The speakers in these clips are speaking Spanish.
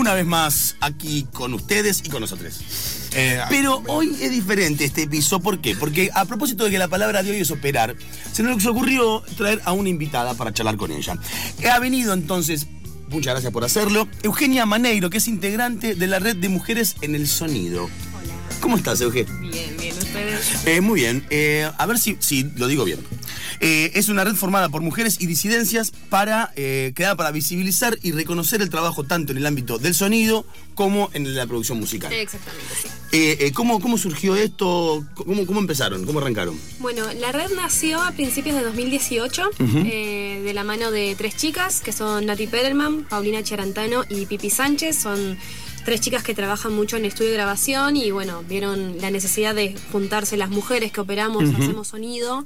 una vez más aquí con ustedes y con nosotros. Eh, pero hoy es diferente este piso, ¿por qué? Porque a propósito de que la palabra de hoy es operar, se nos ocurrió traer a una invitada para charlar con ella. Ha venido entonces, muchas gracias por hacerlo, Eugenia Maneiro, que es integrante de la red de mujeres en el sonido. Hola. ¿Cómo estás, Eugenia? Bien, bien, ustedes. Eh, muy bien, Eh, a ver si, si lo digo bien. Eh, es una red formada por mujeres y disidencias para eh, creada para visibilizar y reconocer el trabajo tanto en el ámbito del sonido como en la producción musical. Exactamente, sí. Eh, eh, ¿cómo, ¿Cómo surgió esto? ¿Cómo, ¿Cómo empezaron? ¿Cómo arrancaron? Bueno, la red nació a principios de 2018 eh, de la mano de tres chicas que son Nati Pedelman, Paulina Charantano y Pipi Sánchez. Son tres chicas que trabajan mucho en estudio de grabación y bueno, vieron la necesidad de juntarse las mujeres que operamos, hacemos sonido.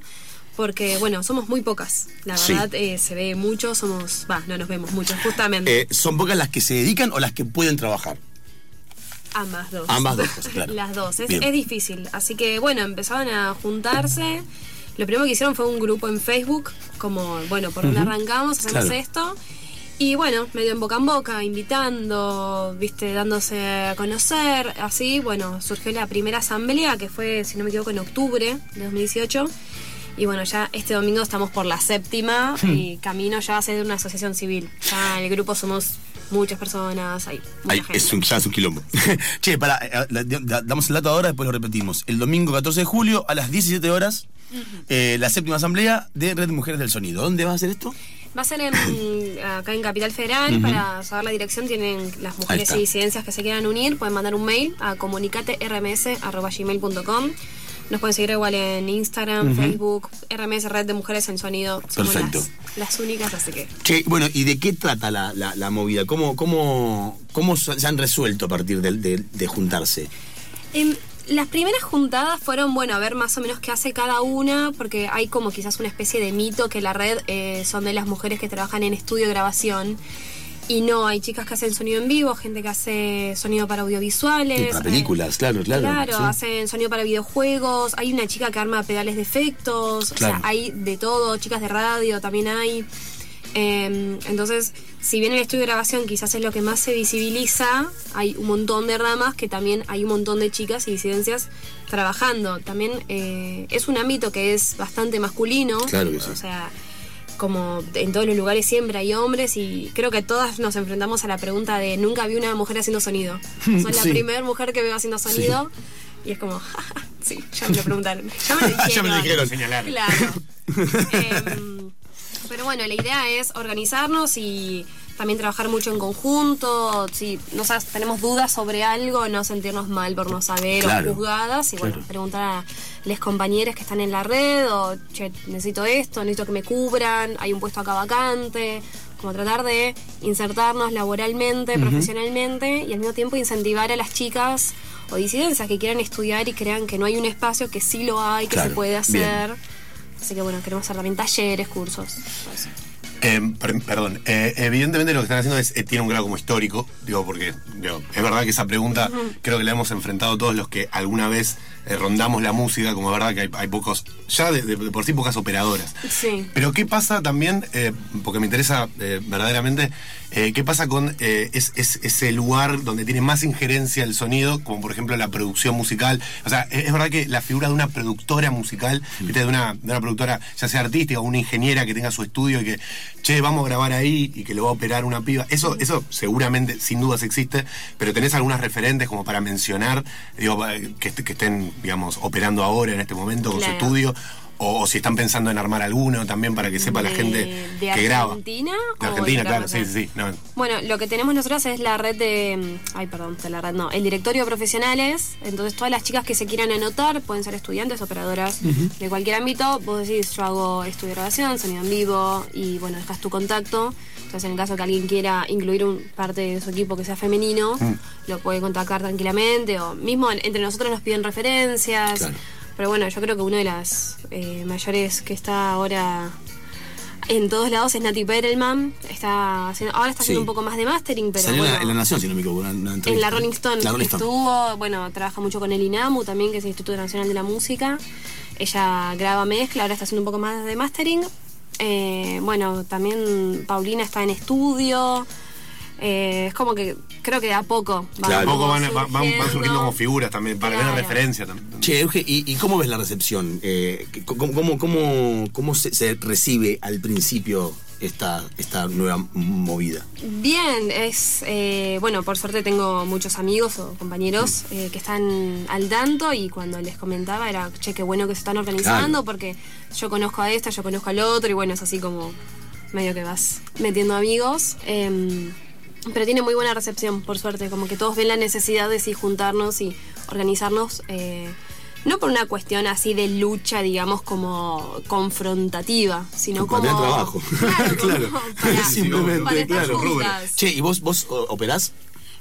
Porque, bueno, somos muy pocas. La Sí. verdad, eh, se ve mucho, somos. Va, no nos vemos mucho, justamente. Eh, ¿Son pocas las que se dedican o las que pueden trabajar? Ambas dos. Ambas dos, claro. Las dos. Es, es difícil. Así que, bueno, empezaban a juntarse. Lo primero que hicieron fue un grupo en Facebook, como, bueno, por donde arrancamos, hacemos Claro. esto. Y bueno, medio en boca en boca, invitando, viste, dándose a conocer. Así, bueno, surgió la primera asamblea, que fue, si no me equivoco, en octubre de 2018. Y bueno, ya este domingo estamos por la séptima y camino ya a ser una asociación civil. Ya en el grupo somos muchas personas, hay mucha Ay, gente. es un, ya es un quilombo. che, para, damos el dato ahora, después lo repetimos. El domingo 14 de julio a las 17 horas, eh, la séptima asamblea de Red de Mujeres del Sonido. ¿Dónde va a ser esto? Va a ser en, acá en Capital Federal. Para saber la dirección, tienen las mujeres y disidencias que se quieran unir. Pueden mandar un mail a comunicaterms.gmail.com. Nos pueden seguir igual en Instagram, Facebook, RMS Red de Mujeres en Sonido. Somos Perfecto. Las, las únicas, así que. Che, bueno, ¿y de qué trata la, la- la movida? ¿Cómo, cómo, ¿Cómo se han resuelto a partir de, de- de juntarse? Em, las primeras juntadas fueron, bueno, a ver más o menos qué hace cada una, porque hay como quizás una especie de mito que la red eh, son de las mujeres que trabajan en estudio de grabación. Y no, hay chicas que hacen sonido en vivo, gente que hace sonido para audiovisuales. Y para eh, películas, claro, claro. Claro, sí. hacen sonido para videojuegos, hay una chica que arma pedales de efectos, Claro. o sea, hay de todo, chicas de radio también hay. Eh, entonces, si bien el estudio de grabación quizás es lo que más se visibiliza, hay un montón de ramas que también hay un montón de chicas y disidencias trabajando. También eh, es un ámbito que es bastante masculino, Claro que sí. o sea, como en todos los lugares siempre hay hombres y creo que todas nos enfrentamos a la pregunta de nunca vi una mujer haciendo sonido. Soy la primera mujer que veo haciendo sonido y es como, sí, ya me lo preguntaron. Ya me lo dijeron. Ya me lo dijeron. Señalar. Claro. Em, pero bueno, la idea es organizarnos y también trabajar mucho en conjunto. Si no sabes, tenemos dudas sobre algo, no sentirnos mal por no saber Claro, o juzgadas. Y bueno, claro. preguntar a las compañeras que están en la red o, che, necesito esto, necesito que me cubran, hay un puesto acá vacante. Como tratar de insertarnos laboralmente, profesionalmente y al mismo tiempo incentivar a las chicas o disidencias que quieran estudiar y crean que no hay un espacio, que sí lo hay, que Claro, se puede bien. hacer. Así que bueno, queremos hacer también talleres, cursos. todo eso. Eh, per- perdón, eh, evidentemente lo que están haciendo es, eh, tiene un grado como histórico, digo, porque digo, es verdad que esa pregunta creo que la hemos enfrentado todos los que alguna vez rondamos la música, como es verdad que hay, hay pocos, ya de, de por sí pocas operadoras. Sí. Pero ¿qué pasa también, porque me interesa verdaderamente, eh, qué pasa con eh, es- es- ese lugar donde tiene más injerencia el sonido, como por ejemplo la producción musical? O sea, es, es verdad que la figura de una productora musical, ¿viste? de, una, de una productora ya sea artística o una ingeniera que tenga su estudio y que, che, vamos a grabar ahí y que lo va a operar una piba, eso, eso seguramente, sin dudas existe, pero tenés algunas referentes como para mencionar, digo, eh, que, est- que estén, digamos, operando ahora en este momento con su estudio. O, o si están pensando en armar alguno también para que sepa la De- gente de que graba. Argentina De o Argentina, claro, sí, sí, sí. no. Bueno, lo que tenemos nosotros es la red de. Ay, perdón, de la red no. El directorio de profesionales. Entonces, todas las chicas que se quieran anotar pueden ser estudiantes, operadoras de cualquier ámbito. Vos decís, yo hago estudio de grabación, sonido en vivo y bueno, dejas tu contacto. Entonces, en el caso que alguien quiera incluir un parte de su equipo que sea femenino, Mm. lo puede contactar tranquilamente. O mismo en- entre nosotros nos piden referencias. Claro. Pero bueno, yo creo que una de las eh, mayores que está ahora en todos lados es Nati Perelman. Está haciendo, ahora está haciendo Sí. un poco más de mastering, pero Salió bueno, en La Nación, si no me equivoco. en la Rolling Stone La Rolling Stone. estuvo, bueno, trabaja mucho con el INAMU también, que es el Instituto Nacional de la Música. Ella graba mezcla, ahora está haciendo un poco más de mastering. Eh, bueno, también Paulina está en estudio. Eh, es como que creo que de a poco van, Claro. Poco van, como van- van surgiendo como figuras también, para Claro. ver referencia también. Che, Euge, ¿y, y cómo ves la recepción? Eh, ¿Cómo, cómo, cómo, cómo se, se recibe al principio esta, esta nueva movida? Bien, es eh, bueno, por suerte tengo muchos amigos o compañeros eh, que están al tanto y cuando les comentaba era, che, qué bueno que se están organizando Claro. porque yo conozco a esta, yo conozco al otro y bueno, es así como medio que vas metiendo amigos. Em, pero tiene muy buena recepción, por suerte, como que todos ven la necesidad de sí juntarnos y organizarnos. eh, no por una cuestión así de lucha, digamos, como confrontativa, sino Para como... trabajo. Claro, para- Simplemente, para estar claro. juntas. Che, ¿y vos, vos operás?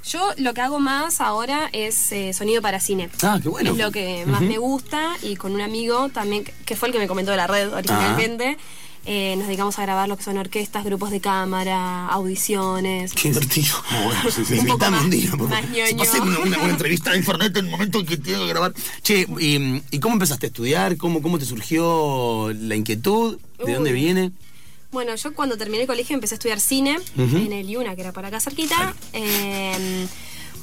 Yo lo que hago más ahora es eh, sonido para cine. Ah, qué bueno. Es lo que más me gusta y con un amigo también, que fue el que me comentó de la red originalmente, eh, nos dedicamos a grabar lo que son orquestas, grupos de cámara, audiciones. Qué divertido. bueno, sí, sí. Un poco Invitame más- un día, por más ñoño. Una, una buena entrevista en internet en el momento en que tengo que grabar. Che, ¿y, y cómo empezaste a estudiar? ¿Cómo, ¿Cómo te surgió la inquietud? ¿De Uy. dónde viene? Bueno, yo cuando terminé el colegio empecé a estudiar cine en el IUNA, que era por acá cerquita. Eh,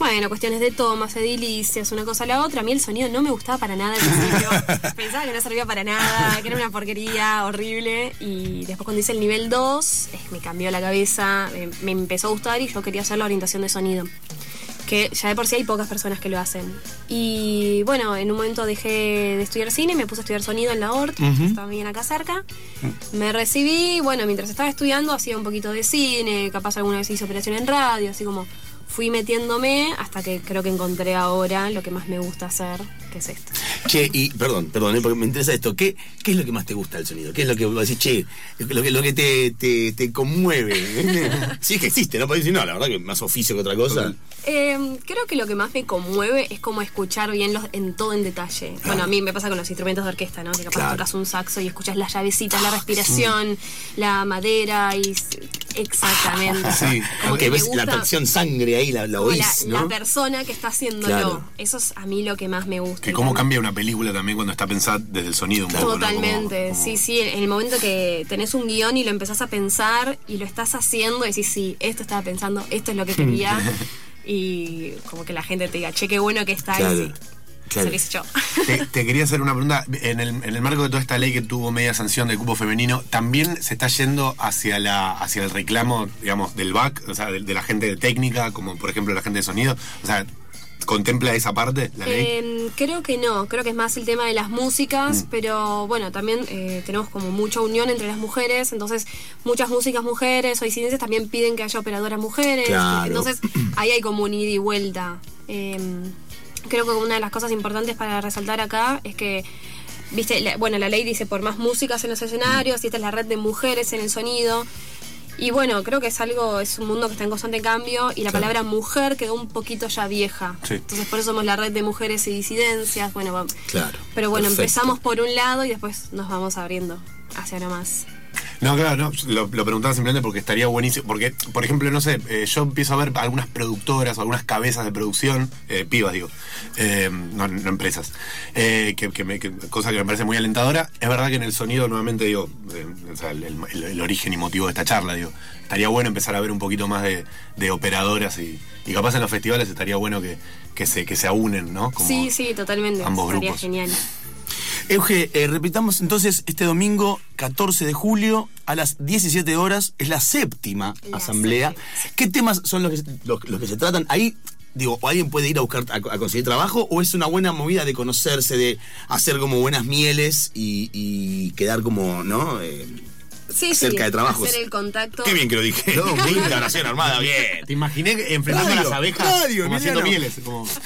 bueno, cuestiones de tomas, edilicias, una cosa a la otra. A mí el sonido no me gustaba para nada al principio. Pensaba que no servía para nada, que era una porquería horrible. Y después cuando hice el nivel 2, eh, me cambió la cabeza, eh, me empezó a gustar y yo quería hacer la orientación de sonido. Que ya de por sí hay pocas personas que lo hacen. Y bueno, en un momento dejé de estudiar cine, me puse a estudiar sonido en la ORT, que estaba bien acá cerca. Me recibí, bueno, mientras estaba estudiando hacía un poquito de cine, capaz alguna vez hice operación en radio, así como fui metiéndome hasta que creo que encontré ahora lo que más me gusta hacer, que es esto. Che, y perdón, perdón, eh, porque me interesa esto. ¿Qué, ¿Qué es lo que más te gusta del sonido? ¿Qué es lo que vos decís, che, lo que, lo que te, te, te conmueve? sí, es que existe, no podés decir, no, la verdad que más oficio que otra cosa. Eh, creo que lo que más me conmueve es como escuchar bien los, en todo en detalle. Bueno, a mí me pasa con los instrumentos de orquesta, ¿no? Que capaz Claro. tocas un saxo y escuchas las llavecitas, la respiración, la madera y... Exactamente. Sí. Como que ves la tracción sangre ahí, la, la oís, la, ¿no? la persona que está haciéndolo. Claro. Eso es a mí lo que más me gusta. Que cómo cambia una película también cuando está pensada desde el sonido un poco, ¿no? Totalmente, Como- como- sí, sí, en el momento que tenés un guion y lo empezás a pensar y lo estás haciendo, decís, sí, esto estaba pensando, esto es lo que quería, y como que la gente te diga, che, qué bueno que está Claro, y claro. Te, te quería hacer una pregunta. En el, en el marco de toda esta ley que tuvo media sanción del cupo femenino, ¿también se está yendo hacia la hacia el reclamo, digamos, del back, o sea, de, de la gente de técnica, como por ejemplo la gente de sonido? O sea, ¿contempla esa parte, la ley? Eh, creo que no, creo que es más el tema de las músicas, pero bueno, también eh, tenemos como mucha unión entre las mujeres, entonces muchas músicas mujeres o disidencias también piden que haya operadoras mujeres, Claro. entonces ahí hay como un ida y vuelta. Eh, creo que una de las cosas importantes para resaltar acá es que Viste, la- bueno, la ley dice por más músicas en los escenarios, y esta es la red de mujeres en el sonido. Y bueno, creo que es algo, es un mundo que está en constante cambio y la palabra mujer quedó un poquito ya vieja. Sí. Entonces por eso somos la red de mujeres y disidencias. Bueno, vamos. Claro. Pero bueno, perfecto. empezamos por un lado y después nos vamos abriendo hacia lo más. No, claro, no, lo, lo preguntaba simplemente porque estaría buenísimo. Porque, por ejemplo, no sé, eh, yo empiezo a ver algunas productoras o algunas cabezas de producción, eh, pibas digo, eh, no, no empresas, eh, que, que me- que- cosa que me parece muy alentadora. Es verdad que en el sonido, nuevamente digo, eh, o sea, el, el- el origen y motivo de esta charla, digo, estaría bueno empezar a ver un poquito más de, de operadoras y, y capaz en los festivales estaría bueno que, que se, que se aúnen, ¿no? Como sí, sí, totalmente. ambos Estaría grupos. genial. Euge, eh, repitamos entonces este domingo 14 de julio a las 17 horas es la séptima La asamblea. séptima. ¿Qué temas son los que, se- los, los que se tratan? Ahí, digo, ¿o alguien puede ir a buscar, a, a conseguir trabajo o es una buena movida de conocerse, de hacer como buenas mieles y, y quedar como, ¿no? Eh, Sí, Cerca sí, de trabajos. Hacer el contacto. qué bien que lo dije. No, muy armada, bien. Te imaginé enfrentando Radio, a las abejas radio, como haciendo mieles. Como...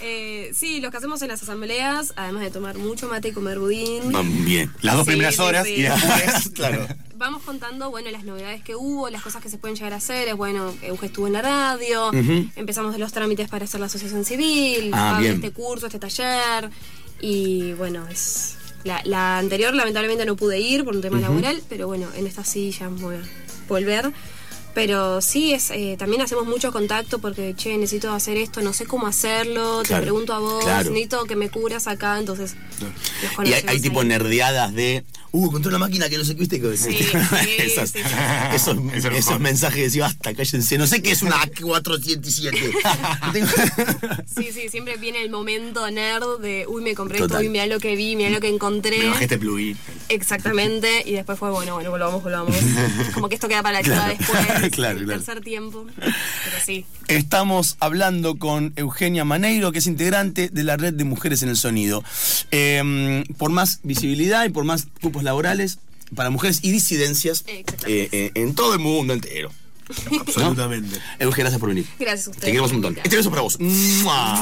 Eh, sí, los que hacemos en las asambleas, además de tomar mucho mate y comer budín. Van bien. Las dos Sí, primeras horas y después, claro. Vamos contando, bueno, las novedades que hubo, las cosas que se pueden llegar a hacer. Es bueno, Euge estuvo en la radio, Ujú. empezamos de los trámites para hacer la asociación civil, Ah, este curso, este taller. Y bueno, es. La, la anterior lamentablemente no pude ir por un tema laboral, pero bueno, en esta sí ya voy a volver. Pero sí, es eh, también hacemos mucho contacto porque, che, necesito hacer esto, no sé cómo hacerlo, Claro, te pregunto a vos, claro. necesito que me cubras acá, entonces... nos Y hay, hay tipo nerdeadas de. Uh, encontré una máquina que no sé qué viste. que- Sí, sí, Esas- sí, sí. Esos, Eso es lo esos mejor. mensajes que decís, basta, cállense. No sé qué es una A407. Tengo- Sí, sí, siempre viene el momento nerd de, uy, me compré Total. esto, uy, mirá lo que vi, mirá lo que encontré. Me bajé este plugin. Exactamente, y después fue, bueno, bueno, volvamos, volvamos. Como que esto queda para la Claro, después, claro, el claro. tercer tiempo. Pero sí. Estamos hablando con Eugenia Maneiro, que es integrante de la red de mujeres en el sonido. Eh, por más visibilidad y por más cupos laborales para mujeres y disidencias Exactamente. eh, eh, en todo el mundo entero. Absolutamente. Eugenia, gracias por venir. Gracias a ustedes. Te queremos un montón. Este beso para vos. ¡Mua!